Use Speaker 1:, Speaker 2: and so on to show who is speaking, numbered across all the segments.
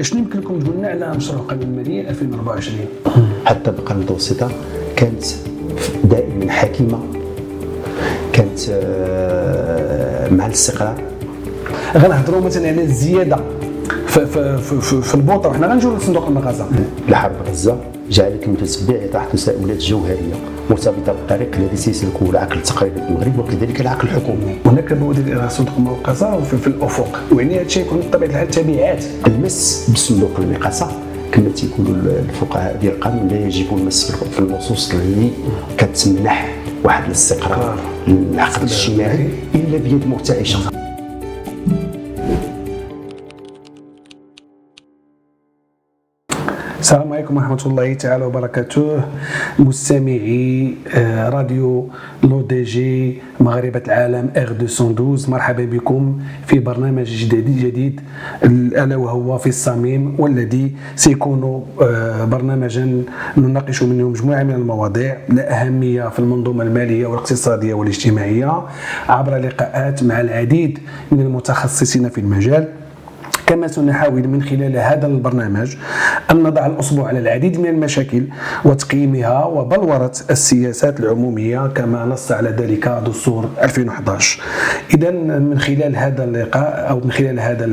Speaker 1: شنو يمكن لكم تقول لنا على مشروع القانون المالي 2024
Speaker 2: حتى الطبقه المتوسطه كانت دائما حكيمة كانت آه، مع الاستقرار
Speaker 1: غنهضروا مثلا على الزيادة في, في, في, في البوطة وحنا غنجيو لصندوق المغازة.
Speaker 2: الحرب غزة. جعلك متتبع يطرح تساؤلات جوهرية. مرتبطة بالطريق الذي سيسلكه العقل التقريبي المغرب وكذلك العقل الحكومي.
Speaker 1: هناك بوادر صندوق المغازه وفي في الأفق. ويعني هادشي يكون بطبيعة الحال تبعات
Speaker 2: المس بصندوق المقاصة كما تيقولوا الفقهاء ديال القانون لا يجب المس في النصوص اللي كتمنح واحد الاستقرار للعقل الاجتماعي إلا بيد مرتعشة.
Speaker 1: السلام عليكم ورحمة الله تعالى وبركاته. مستمعي آه، راديو L'ODJ مغاربة العالم R212 مرحبا بكم في برنامج جديد جديد ألا وهو في الصميم والذي سيكون آه، برنامجا نناقش منه مجموعة من المواضيع لا أهمية في المنظومة المالية والاقتصادية والاجتماعية عبر لقاءات مع العديد من المتخصصين في المجال. كما سنحاول من خلال هذا البرنامج أن نضع الأصبع على العديد من المشاكل وتقييمها وبلورة السياسات العمومية كما نص على ذلك دستور 2011 إذا من خلال هذا اللقاء أو من خلال هذا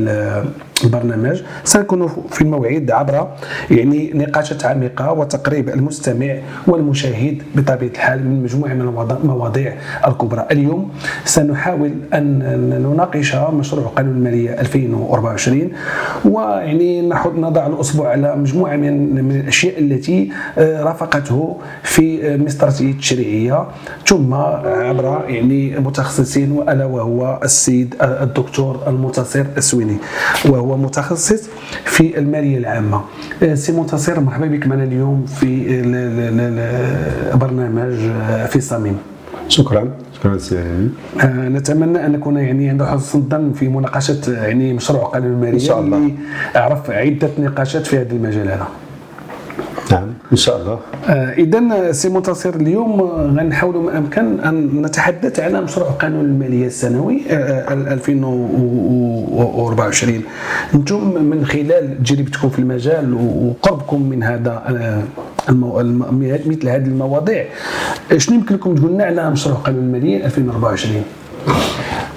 Speaker 1: البرنامج سنكون في الموعد عبر يعني نقاشات عميقة وتقريب المستمع والمشاهد بطبيعة الحال من مجموعة من المواضيع الكبرى. اليوم سنحاول أن نناقش مشروع قانون المالية 2024 ويعني نضع الأصبع على مجموعة من, الأشياء التي آه، رافقته في الاستراتيجية التشريعية. ثم عبر يعني متخصصين وألا وهو السيد الدكتور المنتصر السويني. وهو هو متخصص في المالية العامة. آه، سي منتصر مرحبا بك معنا اليوم في برنامج آه، في صميم
Speaker 2: شكرا. شكرا سي
Speaker 1: آه نتمنى أن نكون يعني عند حسن الظن في مناقشة يعني مشروع قانون المالية إن
Speaker 2: شاء الله.
Speaker 1: اللي عرف عدة نقاشات في هذا المجال هذا.
Speaker 2: نعم. إن شاء الله.
Speaker 1: آه اذا سي منتصر اليوم غنحاولوا ما امكن أن نتحدث على مشروع قانون الماليه السنوي آه 2024 أنتم من خلال تجربتكم في المجال وقربكم من هذا آه المو... مثل هذه المواضيع شنو يمكن لكم تقول لنا على مشروع قانون الماليه 2024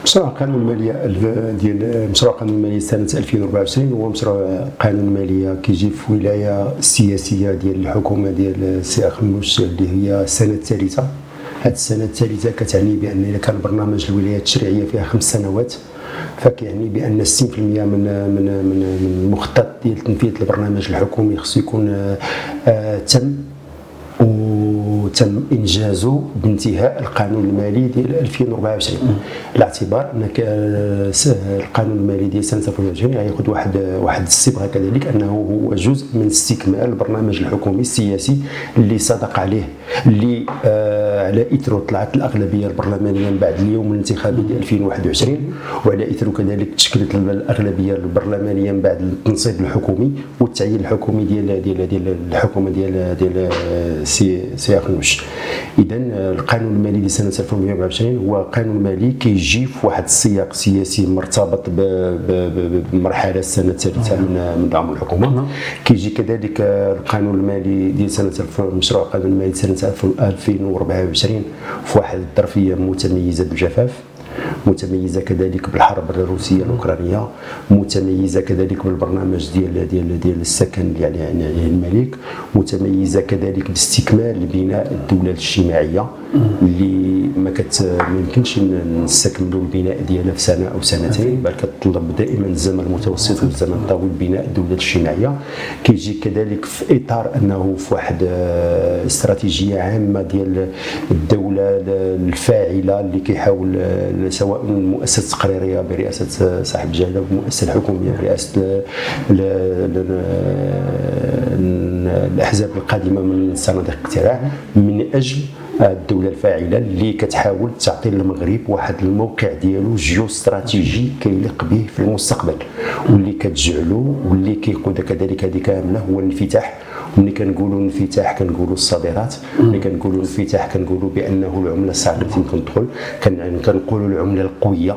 Speaker 2: مشروع قانون الماليه ديال مشروع قانون الماليه سنه 2024 هو مشروع قانون الماليه كيجي في ولاية سياسية ديال الحكومة ديال السي اخنوش اللي هي السنة الثالثة. هذه السنة الثالثة كتعني بأن اذا كان برنامج الولايات التشريعيه فيها خمس سنوات فكيعني بأن 60% من من من من المخطط ديال تنفيذ البرنامج الحكومي خصو يكون آه, تم. وتم انجازه بانتهاء القانون المالي ديال 2024 على اعتبار أن القانون المالي ديال سنة 2024 غياخذ واحد واحد الصبغه كذلك أنه هو جزء من استكمال البرنامج الحكومي السياسي اللي صدق عليه اللي آه على اثره طلعت الأغلبية البرلمانية من بعد اليوم الانتخابي ديال 2021 وعلى اثره كذلك تشكلت الأغلبية البرلمانية من بعد التنصيب الحكومي والتعيين الحكومي ديال ديال ديال الحكومة ديال ديال سي سي اخنوش اذا القانون المالي لسنة 2024 هو قانون مالي كيجي في واحد السياق سياسي مرتبط بمرحلة السنة الثالثة من من دعم الحكومة. كيجي كذلك القانون المالي ديال سنة مشروع القانون المالي سنه 2024 في واحد الظرفية متميزة بالجفاف متميزة كذلك بالحرب الروسية الأوكرانية متميزة كذلك بالبرنامج ديال ديال ديال السكن اللي عليه يعني الملك متميزة كذلك باستكمال بناء الدولة الاجتماعية اللي ما كت ما يمكنش نستكملوا البناء ديالها في سنة أو سنتين بل كتطلب دائما الزمن المتوسط والزمن الطويل بناء الدولة الاجتماعية. كيجي كذلك في إطار أنه في واحد آه، استراتيجية عامة ديال الدولة الفاعلة اللي كيحاول آه، سواء المؤسسه التقريريه برئاسة صاحب الجلاله والمؤسسه الحكومية برئاسة الأحزاب القادمة من صناديق الاقتراع من أجل الدولة الفاعلة اللي كتحاول تعطي للمغرب واحد الموقع ديالو جيو استراتيجي كيليق به في المستقبل واللي كتجعلو واللي كيقود كذلك هذه كاملة هو الانفتاح ملي كنقولوا الانفتاح كنقولوا الصادرات ملي كنقولوا الانفتاح كنقولوا بانه العمله الصعبه يمكن تدخل كنقولوا العمله القويه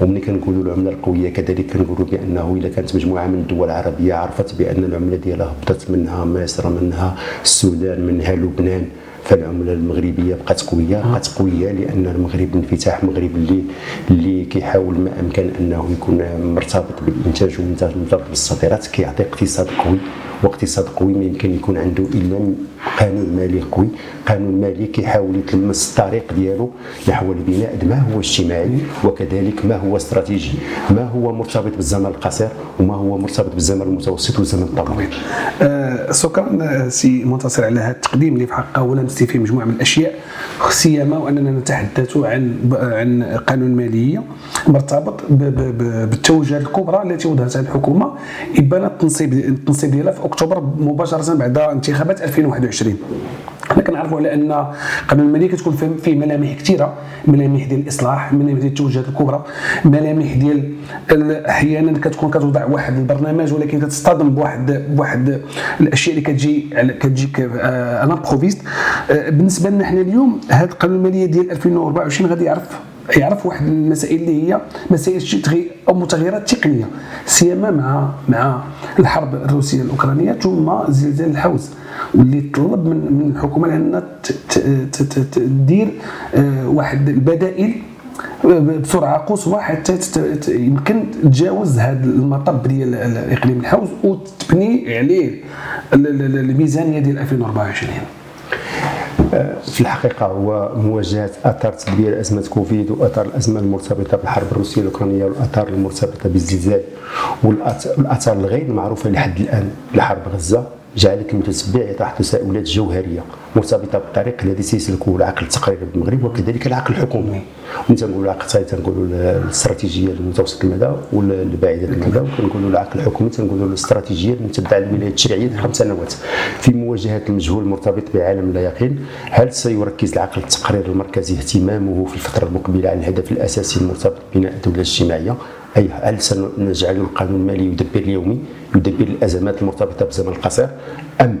Speaker 2: وملي كنقولوا العمله القويه كذلك كنقولوا بانه اذا كانت مجموعه من الدول العربيه عرفت بان العمله ديالها هبطت منها مصر منها السودان منها لبنان فالعمله المغربيه بقات قويه بقات قويه لأن المغرب انفتاح مغرب اللي اللي كيحاول ما امكن انه يكون مرتبط بالانتاج ومرتبط بالصادرات كيعطي اقتصاد قوي واقتصاد قوي ما يمكن يكون عنده الا قانون مالي قوي. قانون مالي كيحاول يتلمس الطريق ديالو. نحو البناء ما هو اجتماعي؟ وكذلك ما هو استراتيجي؟ ما هو مرتبط بالزمن القصير؟ وما هو مرتبط بالزمن المتوسط والزمن الطويل؟
Speaker 1: آه شكرا سي منتصر على هذا التقديم اللي في حقه ولمستي فيه مجموعة من الأشياء. سيما وأننا نتحدث عن عن قانون ماليه مرتبط بالتوجهات الكبرى التي وضعتها الحكومة. ابان التنصيب التنصيب ديالها في أكتوبر مباشرة بعد انتخابات 2021 حنا كنعرفوا على أن قانون الماليه كتكون فيه ملامح كثيره ملامح ديال الإصلاح ملامح ديال التوجهات الكبرى ملامح ديال أحيانا كتكون كتوضع واحد البرنامج ولكن كتصطدم بواحد بواحد الأشياء اللي كتجي كتجيك أنا بروفيست بالنسبة لنا حنا اليوم هذا القانون المالية ديال 2024 غادي يعرف يعرف واحد المسائل اللي هي مسائل أو متغيرات تقنية سيما مع مع الحرب الروسية الأوكرانية ثم زلزال الحوز واللي طلب من من الحكومة انها تدير آه، واحد البدائل بسرعة قصوى حتى يمكن تجاوز هذا المطب ديال إقليم الحوز وتبني عليه الميزانية ديال 2024
Speaker 2: في الحقيقة هو مواجهة أثار تدبير أزمة كوفيد وأثار الأزمة المرتبطة بالحرب الروسية الأوكرانية والأثار المرتبطة بالزلزال والأثار الغير معروفة لحد الآن لحرب غزة. جعلك المتتبع يطرح تساؤلات جوهريه مرتبطه بالطريق الذي سيسلكه العقل التقريري بالمغرب وكذلك العقل الحكومي. من تنقولوا العقل التقريري تنقولوا الاستراتيجية المتوسط المدى والبعيده المدى وكنقولوا العقل الحكومي تنقولوا الاستراتيجية المتبعه للولايات التشريعية خمس سنوات. في مواجهة المجهول المرتبط بعالم لا يقين هل سيركز العقل التقريري المركزي اهتمامه في الفترة المقبلة على الهدف الأساسي المرتبط ببناء الدولة الاجتماعية؟ اي هل سنجعل القانون المالي يدبر اليومي يدبر الأزمات المرتبطة بالزمن القصير أم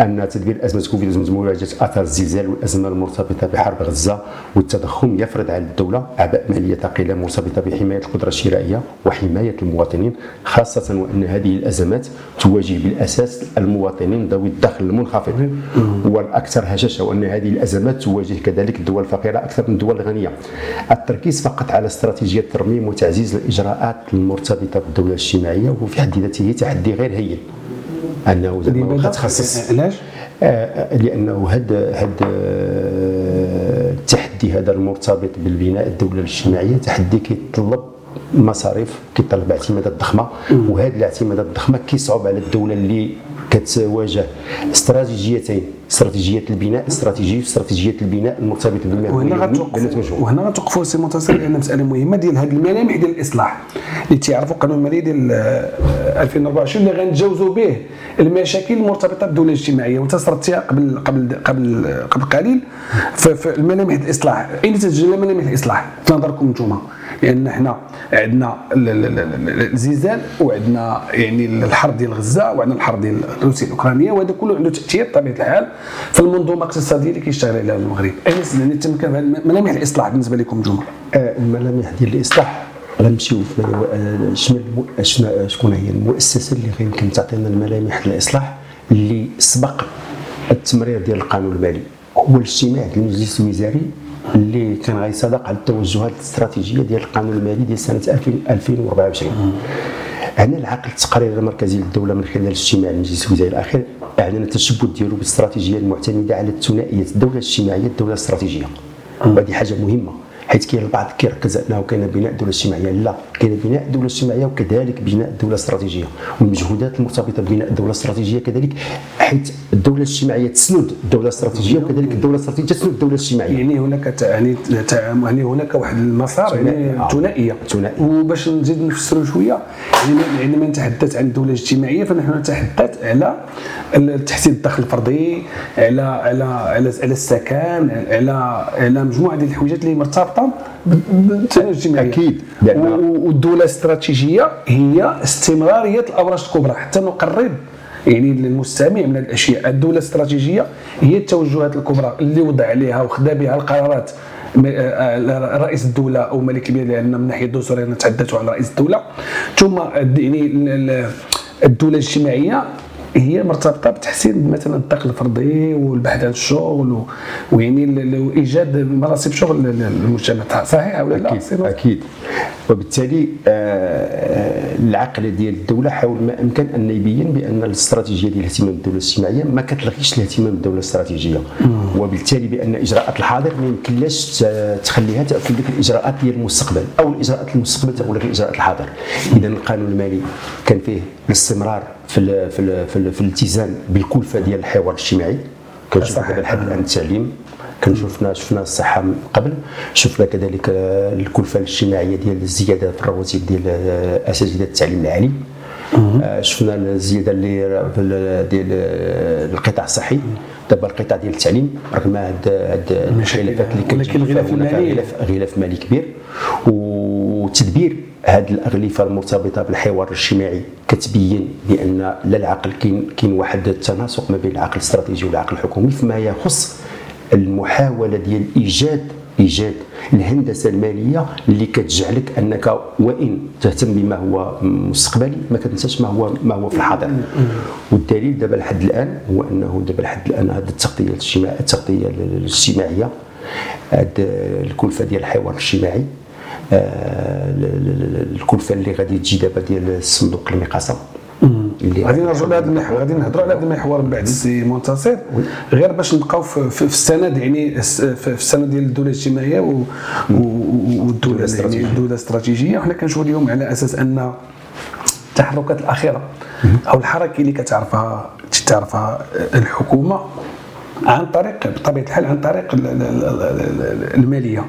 Speaker 2: أن تدبير أزمة كوفيد مواجهه اثار الزلزال والازمه المرتبطة بحرب غزة والتضخم يفرض على الدولة أعباء مالية ثقيلة مرتبطة بحماية القدرة الشرائية وحماية المواطنين خاصة وأن هذه الأزمات تواجه بالأساس المواطنين ذوي الدخل المنخفض. والأكثر هشاشة وأن هذه الأزمات تواجه كذلك الدول الفقيرة أكثر من الدول الغنية. التركيز فقط على استراتيجية ترميم وتعزيز الإجراءات المرتبطة بالدولة الاجتماعيه وهو في حد ذاته تحدي غير هين. أنه زعما تخصص.
Speaker 1: علاش؟
Speaker 2: آه لأنه هذا هذا التحدي هذا المرتبط بالبناء الدولة الاجتماعية تحدي كيتطلب مصاريف كيطلب اعتمادات ضخمه وهذه الاعتمادات الضخمة كيصعب على الدولة اللي كتواجه استراتيجيتين استراتيجية البناء استراتيجيه استراتيجية البناء المرتبطه بالمال
Speaker 1: وهنا غتوقفوا وهنا غتوقفوا سي منتصر لأن مسألة مهمة ديال هذه الملامح ديال الإصلاح. اللي تيعرفوا القانون المالي ديال 2024 اللي غنتجاوزوا به المشاكل المرتبطة بالدولة الاجتماعية وانت صرتيها قبل قبل قبل قبل قليل. في الملامح الإصلاح. أين تتجلى ملامح الإصلاح؟ في نظركم أنتم لأن حنا عندنا الزلزال وعندنا يعني الحرب ديال غزة وعندنا الحرب ديال روسيا الأوكرانية وهذا كله عنده تأثير بطبيعه الحال في المنظومة الاقتصادية اللي كيشتغل عليها المغرب. اين يعني تمكن ملامح الإصلاح بالنسبة لكم نتوما
Speaker 2: آه، الملامح ديال الإصلاح غنمشيو آه، شنو شكون هي المؤسسة اللي يمكن تعطينا الملامح الإصلاح اللي سبق التمرير ديال القانون المالي. هو الاجتماع المجلس الوزاري اللي كان غيصادق على التوجهات الاستراتيجية ديال القانون المالي ديال سنة 2024 هنا العقد التقرير المركزي للدولة من خلال اجتماع المجلس الوزاري الأخير. اعلن التشبث ديالو بالاستراتيجيه المعتمدة على ثنائيه الدولة الاجتماعية الدولة الاستراتيجية. وهذه حاجة مهمة. حيث كاين البعض كيركز انه كاين بناء دولة اجتماعية. لا كاين بناء دولة اجتماعية وكذلك بناء دولة استراتيجية. والمجهودات المرتبطة ببناء الدولة الاستراتيجيه كذلك حيث الدولة الاجتماعية تسند الدولة الاستراتيجيه وكذلك الدولة الاستراتيجية تسند الدولة الاجتماعيه
Speaker 1: يعني هناك يعني يعني هناك واحد المسار يعني آه. ثنائية. ثنائية. وباش نزيد نفسروا شوية عندما يعني نتحدث عن الدولة الاجتماعية فنحن نتحدث على تحسين الدخل الفردي على على على على السكن على على مجموعة ديال الحويجات اللي مرتبطة بالتنمية الاجتماعية.
Speaker 2: أكيد.
Speaker 1: والدولة الاستراتيجية هي استمرارية الابراج الكبرى. حتى نقرب يعني للمستمع من الأشياء. الدولة الاستراتيجية هي التوجهات الكبرى اللي وضع عليها وخدا بها القرارات رئيس الدولة أو ملك البلاد لأن من الناحيه الدستورية نتحدث عن رئيس الدولة. ثم يعني الدولة الاجتماعيه هي مرتبطة بتحسين مثلا الدخل الفردي والبحث عن الشغل ويعني وإيجاد مناصب شغل للمجتمع. صحيح ولا لا؟
Speaker 2: أكيد أكيد. وبالتالي آه، العقل ديال الدولة حاول ما امكن أن يبين بأن الاستراتيجية ديال الاهتمام بالدولة الاجتماعية ما كتلغيش الاهتمام بالدولة الاستراتيجية. وبالتالي بأن إجراءات الحاضر ما يمكنلاش تخليها تأكل ديك الإجراءات ديال المستقبل أو الإجراءات المستقبل تأكل الإجراءات الحاضر. اذا القانون المالي كان فيه الاستمرار في ال في ال في, ال في الالتزام بالكلفة ديال الحوار الاجتماعي. كنشوف دابا لحد الان التعليم. كنشوفنا شفنا الصحة من قبل. شفنا كذلك الكلفة الاجتماعية ديال الزيادة في الرواتب ديال أساتذة التعليم العالي. آه، شفنا الزيادة اللي ديال القطاع الصحي. دابا القطاع ديال التعليم رغم هاد هاد
Speaker 1: الخلافات اللي كاين ولكن
Speaker 2: غلاف مالي غلاف مالي كبير. وتدبير هذه الأغلفة المرتبطة بالحوار الاجتماعي كتبين بأن لا العقل كاين كاين واحد التناسق ما بين العقل الاستراتيجي والعقل الحكومي فيما يخص المحاولة ديال ايجاد إيجاد الهندسة المالية اللي كتجعلك أنك وإن تهتم بما هو مستقبلي ما كتنساش ما هو ما هو في الحاضر. والدليل دابا لحد الآن هو أنه دابا لحد الآن هذه التغطية الاجتماعيه التغطية الاجتماعية الكلفة ديال الحوار الاجتماعي الكلفه اللي غادي تجي دابا ديال الصندوق المقاصه
Speaker 1: اللي غادي نرجعوا لهذا المحور غادي نهضروا على هذا المحور من بعد السي منتصر. غير باش نبقاو في, في السند يعني في السند ديال الدولة الاجتماعية والدولة يعني الدولة الاستراتيجيه وحنا كنشوفوا اليوم على أساس أن التحركات الأخيرة أو الحركة اللي كتعرفها تعرفها الحكومة عن طريق بطبيعة الحال عن طريق المالية.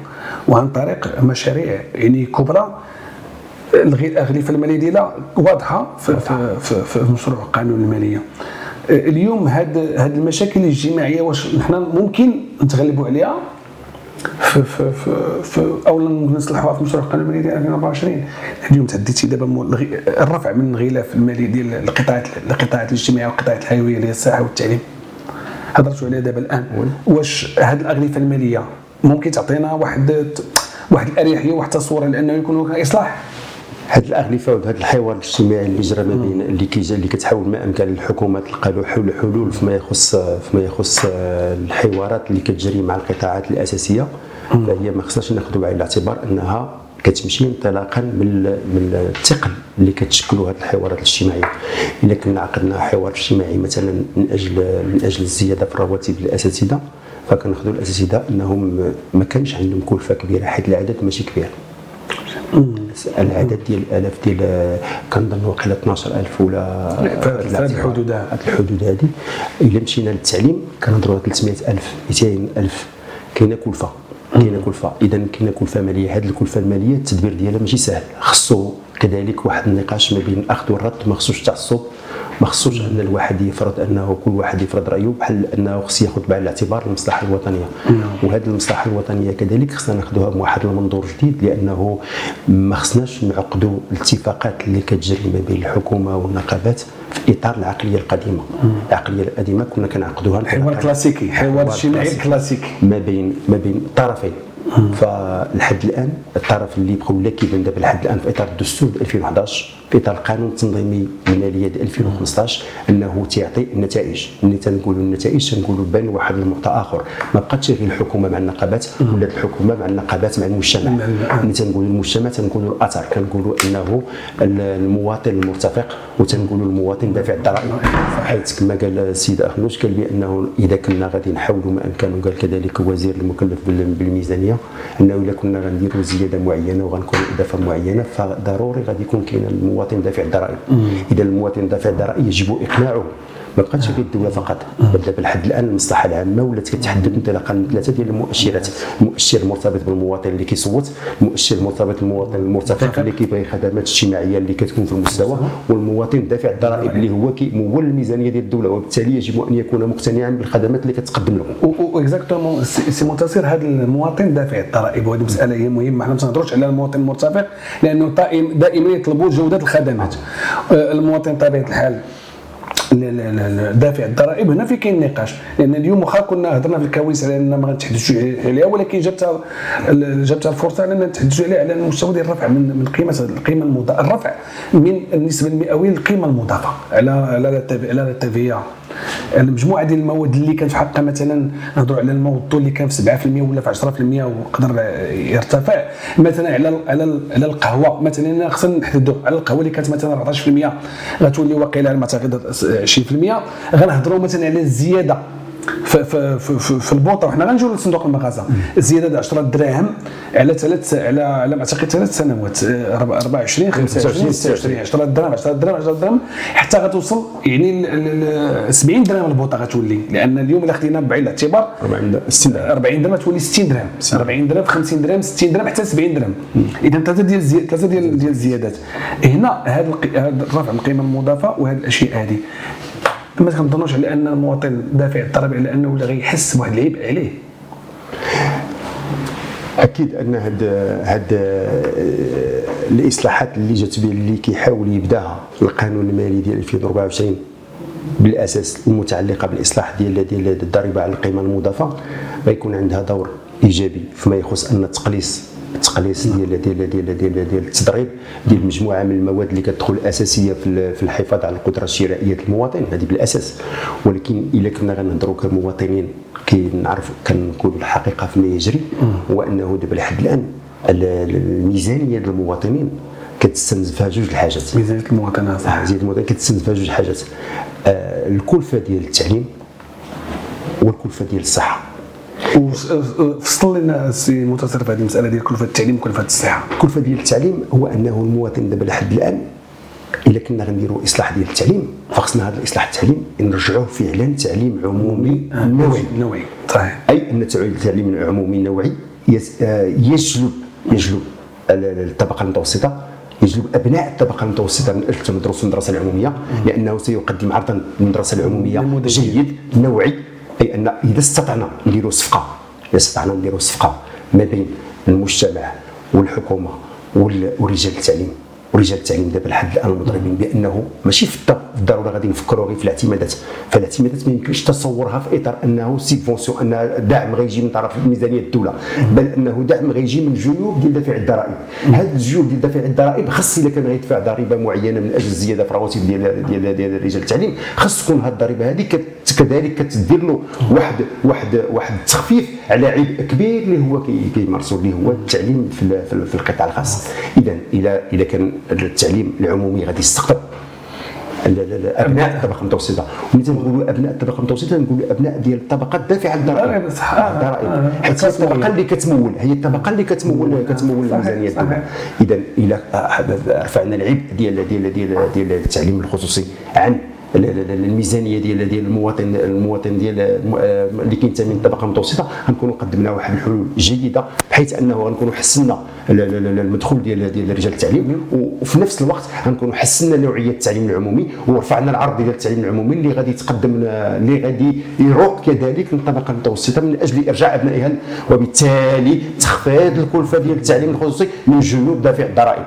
Speaker 1: وعن طريق مشاريع يعني كبرى الاغلفه المالية ديالها واضحة في, في, في, في مشروع قانون المالية. اليوم هاد هاد المشاكل الاجتماعية واش نحن ممكن نتغلبوا عليها؟ في في في, في أو نصلحوها في مشروع القانون المالي ديال 2024 اليوم تحديتي دابا الرفع من الغلاف المالي ديال القطاعات القطاعات الاجتماعية والقطاعات الحيوية اللي هي الصحه والتعليم. هضرتوا عليها دابا الآن. واش هذه الأغلفة المالية ممكن تعطينا واحد واحد الأريحية وواحد التصوير لأنه يكون إصلاح.
Speaker 2: هاد الأغلفة وهذا الحوار الاجتماعي اللي جرى ما بين اللي كيجا اللي كتحاول ما أمكن الحكومة تلقى له حلول حلول فيما يخص فيما يخص الحوارات اللي كتجري مع القطاعات الأساسية. فهي ما خصناش ناخذوا بعين الاعتبار أنها كتمشي انطلاقا من من الثقل اللي كتشكلوا هذه الحوارات الاجتماعية. إلا كنا عقدنا حوار اجتماعي مثلا من أجل من أجل الزيادة في الرواتب للاساتذه فكناخذوا الاساتذه إنهم ما كانش عندهم كلفه كبيرة حيث العدد ماشي كبير. العدد ديال الآلاف ديال كنظن واقيلا 12000 ولا
Speaker 1: في الحدود
Speaker 2: هذه. الحدود هذه. إلا مشينا للتعليم كنهضروا 300000 200000 كاينة كلفة كاينة كلفة. اذا كاينة كلفة مالية. هذه الكلفة المالية التدبير ديالها ماشي سهل. خصو كذلك واحد النقاش ما بين الاخذ والرد ما خصوش تعصب ما خصوش ان الواحد يفرض أنه كل واحد يفرض رأيه بحال أنه خص ياخذ بعين الاعتبار المصلحه الوطنية. نعم. وهذه المصلحة الوطنية كذلك خصنا ناخذوها بواحد المنظور جديد لأنه ما خصناش نعقدوا الاتفاقات اللي كتجري ما بين الحكومة والنقابات في إطار العقلية القديمة. العقلية القديمة كنا كنعقدوها
Speaker 1: حوار كلاسيكي حوار اجتماعي كلاسيكي.
Speaker 2: ما بين ما بين طرفين. فلحد الآن الطرف اللي بقوا لاكبا دابا لحد الآن في إطار الدستور 2011 في إطار القانون التنظيمي الماليه 2015 إنه تيعطي النتائج. ملي تنقولوا النتائج تنقولوا بان واحد المقطع آخر. ما بقاتش غير الحكومة مع النقابات ولا الحكومة مع النقابات مع المجتمع. ملي تنقولوا المجتمع تنقولوا الاثر كنقولوا إنه المواطن المرتفق وتنقولوا المواطن دافع الضرائب. حيث كما قال السيد أخنوش قال بأنه إذا كنا غادي نحاولوا ما أمكن وقال كذلك وزير المكلف بالميزانية. أنه إلا كنا غنديروا زيادة معينة وغنكون إضافة معينة فضروري غادي يكون كاين المواطن دافع الضرائب. إذا المواطن دافع الضرائب يجب إقناعه. ما بقاتش في الدولة فقط. دابا لحد الآن المصلحة العامة ولات كتحدد انطلاقا من ثلاثة ديال المؤشرات. المؤشر المرتبط بالمواطن اللي كيصوت المؤشر المرتبط بالمواطن المرتفق اللي كيبغي خدمات اجتماعية اللي كتكون في المستوى والمواطن دافع الضرائب اللي هو كيمول الميزانية ديال الدولة. وبالتالي يجب أن يكون مقتنعا بالخدمات اللي كتقدم له
Speaker 1: و exactement سي منتصر هذا المواطن دافع الضرائب. وهذه مساله هي مهمة. حنا ما تنهضروش على المواطن المرتفق لأنه دائما يطلبوا جودة الخدمات. المواطن بطبيعه الحال دافع الضرائب. هنا في كاين نقاش. لأن اليوم واخا كنا هضرنا في الكواليس على ان ما غنتحدثوش عليها ولكن جات جات الفرصة أننا نتحدثوا عليها على المستوى ديال الرفع من من قيمة القيمة المضافه الرفع من النسبة المئوية للقيمة المضافة على على على التيفيا المجموعه ديال المواد اللي كان في حقها مثلا نهضروا على الموضوع اللي كان في 7% ولا في 10% وقدر يرتفع. مثلا على على على القهوة مثلا خصنا نحددوا على القهوة اللي كانت مثلا 14% غتولي واقيلا على ما اعتقد 20% غنهضروا مثلا على الزيادة. في, في, في, في البوطة. وحنا غنجيو لصندوق المغازة. الزياده ديال 10 دراهم على ثلاث على على ما أعتقد ثلاث سنوات. 24 25 26 10 دراهم 10 دراهم 10 دراهم حتى غتوصل يعني 70 درهم البوطة غتولي. لأن اليوم إلا خدينا بعين الاعتبار
Speaker 2: 40 60
Speaker 1: 40 درهم تولي 60 درهم 40 درهم 50 درهم 60 درهم حتى 70 درهم اذا ثلاثة ديال ثلاثة ديال ديال الزيادات هنا هذا الرفع القيمة المضافة وهذه الأشياء هذه ما كنظنوش على أن المواطن دافع الضريبه على أنه ولا غيحس بواحد العيب عليه؟
Speaker 2: أكيد أن هاد هاد الإصلاحات اللي جات به اللي كيحاول يبداها القانون المالي ديال 2024 بالأساس المتعلقة بالإصلاح ديال ديال الضريبة على القيمة المضافة غيكون عندها دور إيجابي فيما يخص أن التقليص التقليص ديال ديال ديال ديال ديال التضريب ديال مجموعة من المواد اللي كتدخل اساسيه في في الحفاظ على القدرة الشرائية المواطن. هذه بالأساس. ولكن إلا كنا غنهضروا كمواطنين كنعرف كنقولوا الحقيقة فيما يجري هو أنه دابا لحد الآن الميزانية ديال المواطنين كتستنزفها جوج الحاجات.
Speaker 1: ميزانية المواطنات
Speaker 2: صح. ميزانية المواطن كتستنزفها جوج حاجات آه الكلفة ديال التعليم والكلفة ديال الصحة.
Speaker 1: وفصل لنا السي منتصر في هذه المسألة ديال كلفه التعليم وكلفه الصحة.
Speaker 2: الكلفه ديال التعليم هو أنه المواطن دابا لحد الآن إلا كنا غنديروا إصلاح ديال التعليم فخصنا هذا الإصلاح التعليم نرجعوه فعلا تعليم عمومي نوعي.
Speaker 1: نوعي صحيح.
Speaker 2: أي أن التعليم العمومي النوعي آه، يجلب يجلب الطبقة المتوسطة يجلب أبناء الطبقة المتوسطة من أجل تدرس المدرسة العمومية لأنه سيقدم عرضا للمدرسة العمومية جيد نوعي. أي أن إذا استطعنا نديروا صفقة إذا استطعنا نديروا صفقة ما بين المجتمع والحكومة ورجال التعليم. ورجال التعليم دابا لحد الآن مضربين بأنه ماشي في الضرورة غادي نفكروا غير في الاعتمادات. فالاعتمادات ما يمكنش تصورها في إطار أنه سيبفونسيون أن دعم غيجي من طرف ميزانيه الدولة بل أنه دعم غيجي من جيوب ديال دافع الضرائب. هذه الجيوب ديال دافع الضرائب خاص إلا كان غيدفع ضريبة معينة من أجل الزيادة في رواتب ديال ديال ديال رجال التعليم خاص تكون هذه الضريبة هذه كذلك كتدير له واحد واحد واحد التخفيف على عبء كبير اللي هو كيمارسوا اللي هو التعليم في, في القطاع الخاص. اذا اذا اذا كان التعليم العمومي غادي يستقطب. أبناء الطبقة المتوسطة. وملي تنقولوا أبناء الطبقة المتوسطة نقولوا أبناء ديال الطبقة الدافعة الضرائب الضرائب حيت هي الطبقة اللي كتمول. هي الطبقة اللي كتمول كتمول الميزانيه الدولة. اذا إلى رفعنا العبء ديال ديال ديال ديال التعليم الخصوصي عن الميزانية ديال ديال المواطن المواطن ديال اللي كينتمي للطبقه المتوسطه غنكونوا قدمنا واحد الحلول جيدة بحيث أنه غنكونوا حسنا المدخول ديال ديال رجال التعليم وفي نفس الوقت غنكونوا حسنا نوعية التعليم العمومي ورفعنا العرض ديال التعليم العمومي اللي غادي يتقدم اللي غادي يروق كذلك للطبقه المتوسطه من أجل إرجاع أبنائها وبالتالي تخفيض الكلفة ديال التعليم الخصوصي من جنوب دافع الضرائب.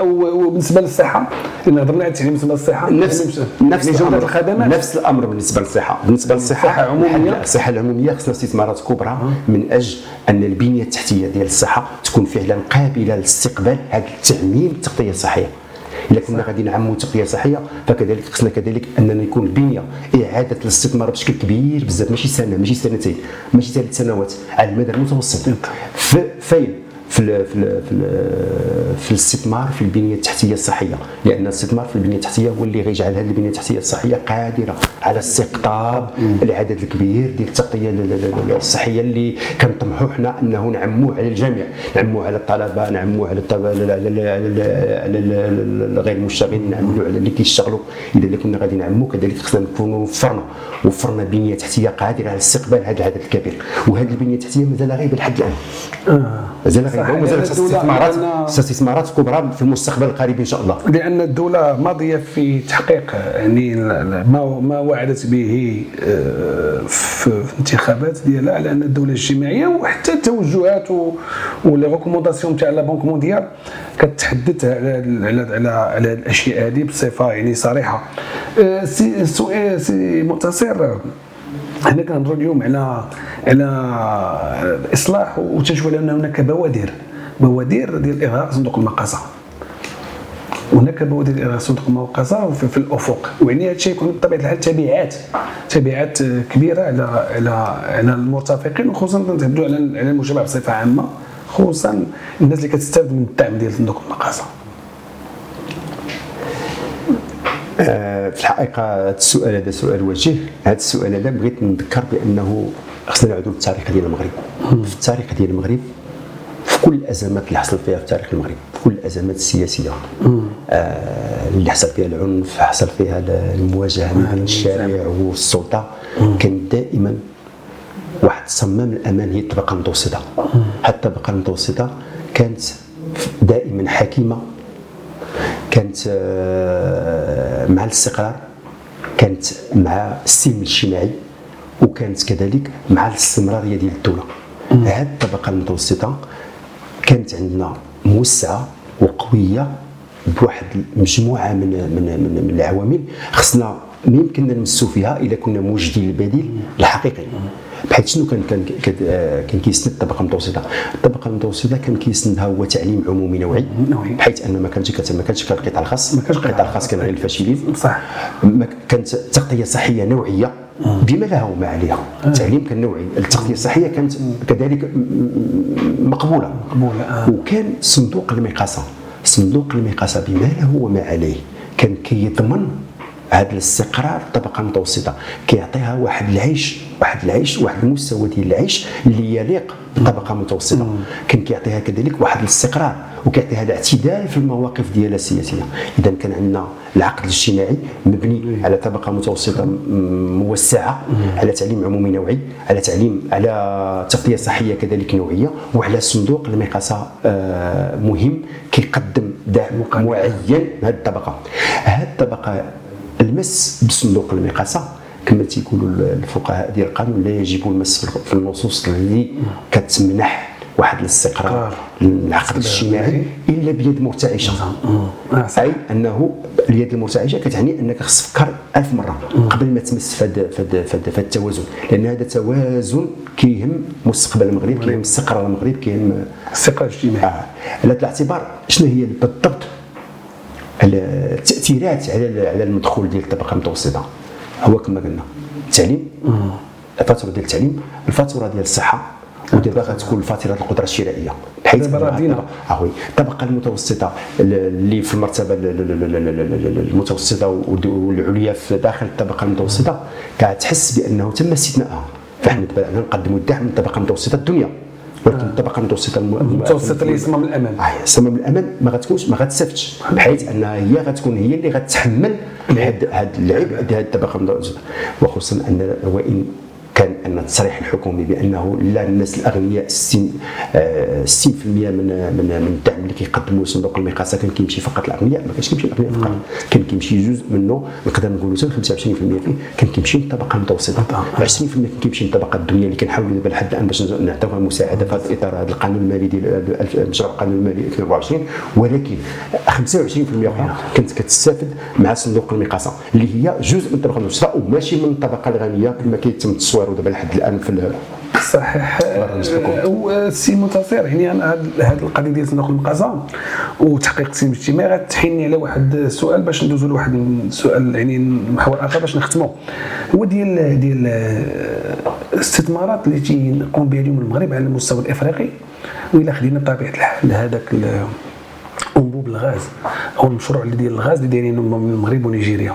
Speaker 1: وبالنسبة للصحة إن هضرنا على التعليم بالنسبة للصحة
Speaker 2: نفس نفس جوده الخدمات. نفس الأمر بالنسبة للصحة. بالنسبة للصحة العموميه الصحة العمومية خصنا استثمارات كبرى من أجل أن البنية التحتية ديال الصحة تكون فعلا قابلة لاستقبال هذا التعميم التغطية الصحية. إلا كنا غادي نعموا تغطية صحية فكذلك خصنا كذلك أننا يكون البنية إعادة الاستثمار بشكل كبير بزاف ماشي سنة ماشي سنتين ماشي ثلاث سنوات على المدى المتوسط. فين؟ في في في, في الاستثمار في البنيه التحتيه الصحيه لأن الاستثمار في البنيه التحتيه هو اللي غيجعل هذه البنيه التحتيه الصحيه قادره على استقطاب العدد الكبير ديال التغطيه الصحيه اللي كنطمحوا حنا انه نعموه على الجميع نعموه على الطلبه نعموه على غير المشتغلين نعملوا على اللي كيشتغلوا اذا اللي كنا غادي نعمو كذلك خصنا نكونوا وفرنا وفرنا بنيه تحتيه قادره على استقبال هذا العدد الكبير وهذه البنيه التحتيه مازال غايبه لحد الان
Speaker 1: آه. مازال
Speaker 2: قريبه ومازال استثمارات استثمارات كبرى في المستقبل القريب إن شاء الله.
Speaker 1: لأن الدولة ماضية في تحقيق يعني ما ما وعدت به آه، في الانتخابات ديالها على أن الدولة الاجتماعيه وحتى التوجهات و les recommandations تاع la Banque mondiale كتحدث على على على الأشياء هذه بصفة يعني صريحة. آه، سي سي منتصر هنا كنهضروا اليوم على على الاصلاح وتنشوفوا أن هناك بوادر بوادر ديال اغلاق صندوق المقاصه هناك بوادر اغلاق صندوق المقاصه في, في الأفق. ويعني هذا الشيء يكون بطبيعة الحال تبعات تبعات كبيرة على على على المرتفقين وخصوصا كنتهضروا على المجتمع بصفة عامة خصوصا الناس اللي كتستافد من الدعم ديال صندوق المقاصه
Speaker 2: آه، في الحقيقة هذا السؤال هذا سؤال وجيه. هذا السؤال هذا بغيت نذكر بأنه خصنا نعودوا للتاريخ ديال المغرب. في التاريخ ديال المغرب في كل الأزمات اللي حصل فيها في تاريخ المغرب في كل الأزمات السياسية آه اللي حصل فيها العنف حصل فيها المواجهة بين الشارع والسلطة كان دائما واحد صمام الأمان هي الطبقة المتوسطة. حتى الطبقة المتوسطة كانت دائما حكيمة كانت آه، مع الاستقرار كانت مع السلم الاجتماعي وكانت كذلك مع الاستمرارية ديال الدولة. هذه الطبقة المتوسطة كانت عندنا موسعة وقوية بواحد مجموعه من من من, من العوامل خصنا ما يمكننا نمسوا فيها إذا كنا موجدين البديل الحقيقي. بحيث شنو كان كان كان كيسند الطبقة المتوسطة. الطبقة المتوسطة كان كيسندها هو تعليم عمومي نوعي بحيث ان ما كانش ما كانش القطاع الخاص. ما كانش القطاع الخاص كان غير الفاشلين
Speaker 1: صح.
Speaker 2: كانت تغطية صحية نوعية بما لها وما عليها. التعليم كان نوعي. التغطية الصحية كانت كذلك مقبولة.
Speaker 1: مقبولة
Speaker 2: آه. وكان صندوق المقاصة. صندوق المقاصة بما له وما عليه كان كيضمن هذا الاستقرار الطبقة المتوسطة كيعطيها واحد العيش واحد العيش واحد المستوى ديال العيش اللي يليق بالطبقه المتوسطه كان كيعطيها كذلك واحد الاستقرار وكيعطيها الاعتدال في المواقف ديالها السياسية. اذا كان عندنا العقد الاجتماعي مبني على طبقة متوسطة موسعة على تعليم عمومي نوعي على تعليم على تغطية صحية كذلك نوعية وعلى صندوق المقاصة آه، مهم كيقدم دعم معين لهذه الطبقة. هذه الطبقة المس بصندوق المقاصة كما تيقولوا الفقهاء ديال القانون لا يجب المس في النصوص اللي كتمنح واحد الاستقرار للعقد الاجتماعي إلا بيد مرتعشه أي أنه اليد المرتعشة كتعني أنك خص تفكر ألف مرة قبل ما تمس فهاد فهاد التوازن. لأن هذا توازن كيهم مستقبل المغرب كيهم استقرار المغرب كيهم
Speaker 1: الاستقرار الاجتماعي
Speaker 2: آه. على الاعتبار شنو هي بالضبط التأثيرات على على المدخول ديال الطبقة المتوسطة؟ هو كما قلنا التعليم الفاتورة ديال التعليم الفاتورة ديال الصحة ودابا غتكون فاتوره القدرة الشرائيه
Speaker 1: بحيث دابا
Speaker 2: الطبقه المتوسطة اللي في المرتبة المتوسطة والعليا في داخل الطبقة المتوسطة كتحس بأنه تم استثنائها فحنا دابا نقدموا الدعم للطبقه المتوسطه الدنيا. ولكن الطبقه المتوسطه
Speaker 1: المتوسطة اللي صمام الامان
Speaker 2: آه صمام الامان ما غتكونش ما غتستافدش بحيث أنها هي غتكون هي اللي غتحمل هذا العبء ديال الطبقة المتوسطه وخصوصا أن وإن أن التصريح الحكومي بأنه لا الناس الأغنياء 60 60% من من من الدعم اللي كيقدموا صندوق المقاصه كان كيمشي فقط الأغنياء ما كانش كيمشي الأغنياء فقط. كان كيمشي جزء منه نقدر نقولوا 25% فيه كان كيمشي للطبقه المتوسطه 20% كان كيمشي للطبقه الدنيا اللي كنحاولوا دابا لحد الآن باش نعطيوها مساعدة في هذا الإطار هذا القانون المالي ديال مشروع القانون المالي 2024 ولكن 25% أخرى كانت كتستافد مع صندوق المقاصه اللي هي جزء من الطبقه المتوسطة وماشي من الطبقه الغنية كما كيتم التصوير دابا لحد الآن في
Speaker 1: صحيح. السي منتصر يعني أنا هذه القضية ديال صندوق المقاصه وتحقيق التنميه الاجتماعي. غتحيني على واحد السؤال باش ندوزو لواحد السؤال يعني محور آخر باش نختموا هو ديال ديال الاستثمارات اللي تيقوم بها اليوم المغرب على المستوى الإفريقي. وإلا خدينا بطبيعة الحال هذاك أنبوب الغاز أو المشروع اللي ديال الغاز اللي دايرينه المغرب ونيجيريا.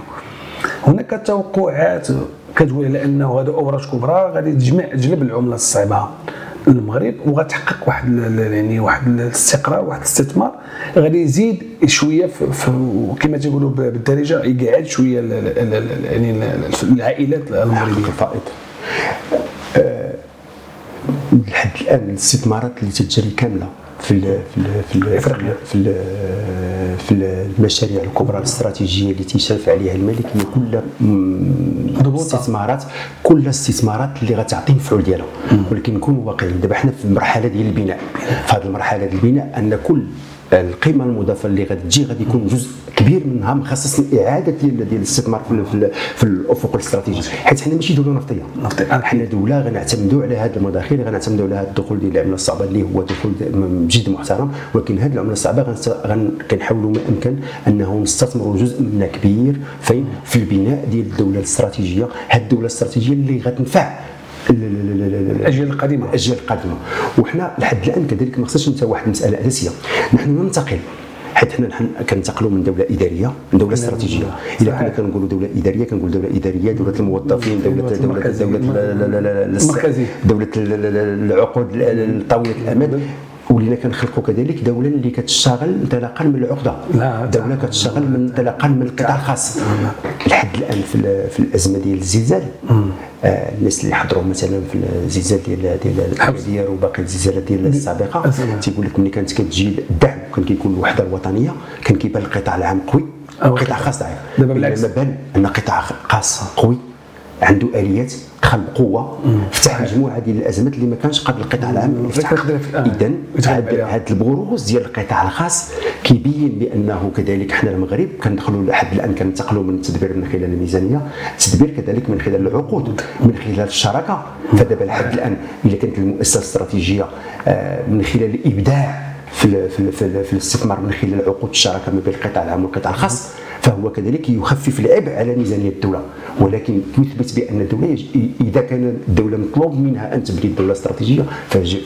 Speaker 1: هناك توقعات كتقول على أنه هذا اوراق كبرى غادي تجمع تجلب العملة الصعبه للمغرب وغتحقق واحد يعني واحد الاستقرار واحد الاستثمار. غادي يزيد شوية كما تيقولوا بالدارجه يقعد شوية يعني العائلات المغربية.
Speaker 2: الفائض. أه، لحد الآن الاستثمارات اللي تتجري كاملة في ال في ال في ال في, ال في المشاريع الكبرى الاستراتيجية اللي تيشرف عليها الملك هي كلها استثمارات كلها استثمارات اللي غتعطي المفعول ديالها. ولكن نكونوا واقعيين دابا حنا في المرحله ديال البناء. في هذه المرحلة ديال البناء أن كل القيمة المضافه اللي غتجي غادي يكون جزء كبير منها مخصص لإعادة ديال ديال الاستثمار في, في الأفق الاستراتيجي. حيت حنا ماشي دولة نفطية. حنا دولة غنعتمدوا على هذه المداخيل غنعتمدوا على هذا الدخول ديال العملة الصعبة اللي هو دخول جد محترم. ولكن هذه العملة الصعبة كنحاولوا ما امكن أنه نستثمروا جزء منها كبير فين؟ في البناء ديال الدولة الاستراتيجية. هذه الدولة الاستراتيجية اللي غتنفع
Speaker 1: الاجيال القادمه
Speaker 2: الاجيال القادمه وحنا لحد الان كذلك ما خصناش ننسى واحد المساله اساسيه نحن ننتقل حيت حنا كننتقلوا من دوله اداريه من دوله استراتيجيه اذا كنا كنقولوا دوله اداريه كنقول دوله اداريه دوله الموظفين دوله دوله دوله دوله العقود طويله الامد ولينا كنخلقوا كذلك دولة اللي كتشتغل انطلاقا من العقدة. دولة كتشتغل من انطلاقا من القطاع الخاص. لحد الآن في, في الأزمة ديال الزلزال. آه الناس اللي حضروا مثلا في الزلزال ديال ديال الحوزير وباقي الزلزالات ديال السابقة تيقول لك ملي كانت كتجي الدعم كان كيكون الوحدة الوطنية كان كيبان القطاع العام قوي القطاع الخاص ضعيف. دابا بالعكس. بان أن القطاع الخاص قوي. عنده آليات دخل بقوه فتح مجموعة ديال الأزمات اللي ما كانش قبل القطاع العام. اذا هذا البروز ديال القطاع الخاص كيبين بأنه كذلك حنا المغرب كندخلوا لحد الآن كننتقلوا من التدبير من خلال الميزانية التدبير كذلك من خلال العقود من خلال الشراكة. فدابا لحد الآن اذا كانت المؤسسة الاستراتيجية من خلال الإبداع في في في, في الاستثمار من خلال عقود الشراكة ما بين القطاع العام والقطاع الخاص فهو كذلك يخفف العبء على ميزانية الدولة. ولكن يثبت بأن الدولة إذا كان الدولة مطلوب منها أن تبني الدولة الاستراتيجية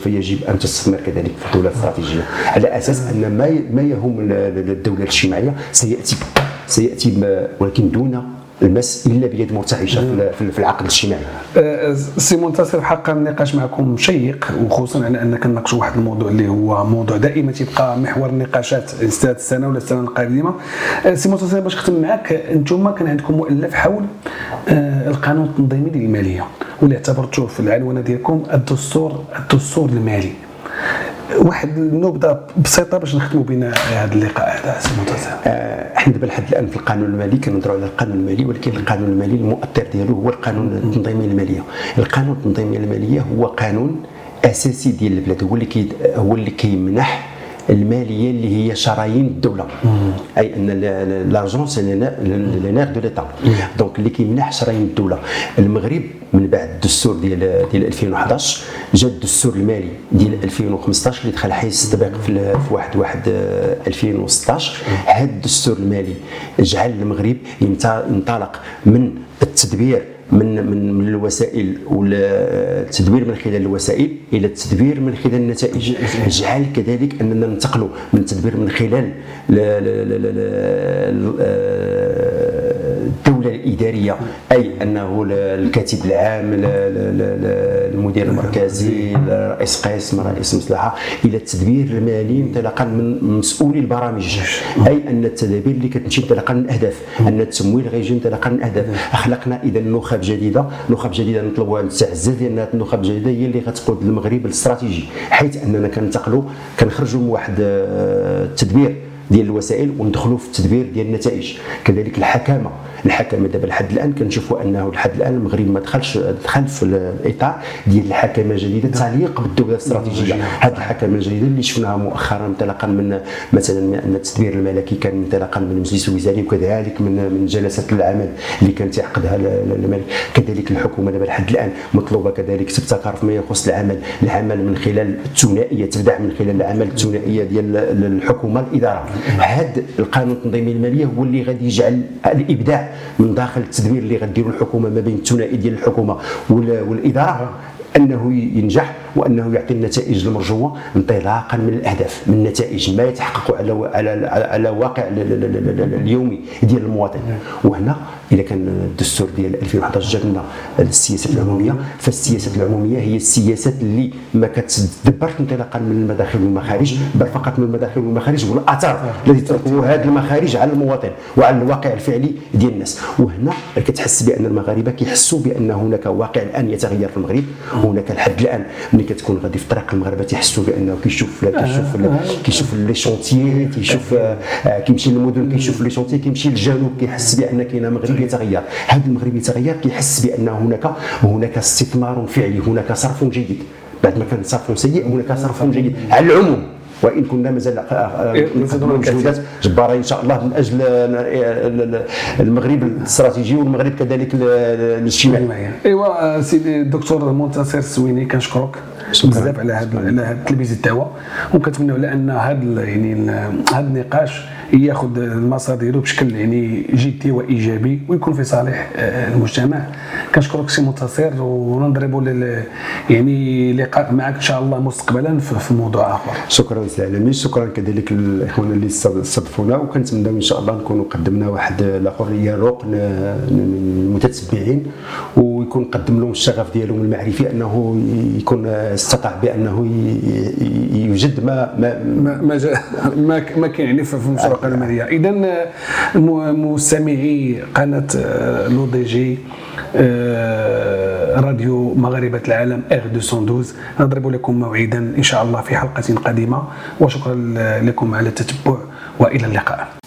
Speaker 2: فيجب أن تستثمر كذلك في الدولة الاستراتيجية. على أساس أن ما ما يهم الدولة الاجتماعية سيأتي سيأتي ولكن دون المس إلا بيد مرتعشة في العقد الاجتماعي.
Speaker 1: أه، سي منتصر حقا النقاش معكم شيق وخصوصا على ان كنناقشوا واحد الموضوع اللي هو موضوع دائما تيبقى محور النقاشات هذه السنة ولا السنة القادمة. أه، سي منتصر باش نختم معك أنتم كان عندكم مؤلف حول أه، القانون التنظيمي للمالية واللي اعتبرتوه في العنوانه ديالكم الدستور الدستور المالي. واحد النبذه بسيطة باش نختموا بنا هذا اللقاء هذا
Speaker 2: آه، إحنا دابا لحد الآن في القانون المالي كنهضروا على القانون المالي ولكن القانون المالي المؤثر ديالو هو القانون التنظيمي الماليه القانون التنظيمي الماليه هو قانون أساسي ديال البلاد هو اللي هو اللي كيمنح المالية اللي هي شرايين الدولة. أي أن l'argent c'est le nerf de l'État donc اللي كيمنح شرايين الدولة. المغرب من بعد الدستور ديال ديال 2011 جا الدستور المالي ديال 2015 اللي دخل حيز تطبيق في 1 1 2016 هذا الدستور المالي جعل المغرب ينطلق من التدبير من من من الوسائل ولا التدبير من خلال الوسائل إلى التدبير من خلال النتائج جعل كذلك اننا ننتقلوا من التدبير من خلال الدولة الإدارية أي أنه الكاتب العام المدير المركزي رئيس قسم رئيس مصلحة إلى التدبير المالي انطلاقا من مسؤولي البرامج أي أن التدابير اللي كتمشي انطلاقا من الاهداف أن التمويل غيجي انطلاقا من الاهداف أخلقنا اذا نخب جديدة نخب جديدة نطلبوها نتعزز لأن النخب الجديدة هي اللي غتقود المغرب الاستراتيجي حيث أننا كننتقلوا كنخرجوا من واحد التدبير ديال الوسائل وندخلوا في التدبير ديال النتائج. كذلك الحكامة الحكمه دابا لحد الان كنشوفوا انه لحد الان المغرب ما دخلش دخل في الإطار ديال الحكمة الجديدة تعليق بالدولة الاستراتيجية. هذه الحكمة الجديدة اللي شفناها مؤخرا انطلاقا من مثلا أن التدبير الملكي كان انطلاقا من المجلس الوزاري وكذلك من من جلسات العمل اللي كان تعقدها الملك. كذلك الحكومة دابا لحد الان مطلوبة كذلك تبتكر فيما يخص العمل. العمل من خلال الثنائية تبدأ من خلال العمل الثنائية ديال الحكومة الإدارة. هذا القانون التنظيمي المالية هو اللي غادي يجعل الإبداع من داخل التدبير اللي غديروا الحكومة ما بين الثنائي ديال الحكومة والإدارة أنه ينجح وأنه يعطي النتائج المرجوة انطلاقا من الأهداف من النتائج ما يتحقق على على على واقع اليومي ديال المواطن. وهنا اذا كان الدستور ديال 2011 جاب لنا السياسات العمومية. فالسياسات العمومية هي السياسات اللي ما كتدبرش انطلاقا من المداخل والمخارج بل فقط من المداخل والمخارج والأثار التي تتركه هذه المخارج على المواطن وعلى الواقع الفعلي ديال الناس. وهنا كتحس بأن المغاربة كيحسوا بأن هناك واقع الآن يتغير في المغرب وهناك الحد الآن ملي كتكون غادي في طريق المغاربة تيحسوا بأنه كيشوف كيشوف كيشوف لي شونتيي كيشوف كيمشي للمدن كيشوف لي شونتيي كيمشي للجنوب كيحس بأن كاين مغرب يتغير. هذا المغرب يتغير كيحس بأن هناك هناك استثمار فعلي هناك صرف جيد. بعد ما كان صرف سيء هناك صرف جيد. على العموم وإن كنا مازال إيه، مجهودات جبارة إن شاء الله من أجل المغرب الاستراتيجي والمغرب كذلك الاجتماعي.
Speaker 1: إيوا سيدي الدكتور منتصر السويني كنشكرك بزاف على هذا على هذا التلفزيون تاعو. وكنتمنوا على ان هذا يعني هذا النقاش ياخذ المسار ديالو بشكل يعني جدي وإيجابي ويكون في صالح آه، المجتمع. كنشكرك سي منتصر ونضربوا يعني لقاء معك إن شاء الله مستقبلا في موضوع آخر.
Speaker 2: شكرا سي علمي شكرا كذلك للاخوان اللي استضفونا. وكنتمنى إن شاء الله نكونوا قدمنا واحد الآخر يروق للمتتبعين ويكون قدم لهم الشغف ديالهم المعرفي أنه يكون استطاع بأنه يوجد ما
Speaker 1: ما ما ما, ما كاين يعني في المسابقه الماليه اذا مستمعي قناه آه، لو دي جي آه، راديو مغاربة العالم ار 212 نضرب لكم موعدا إن شاء الله في حلقة قادمة وشكرا لكم على التتبع وإلى اللقاء.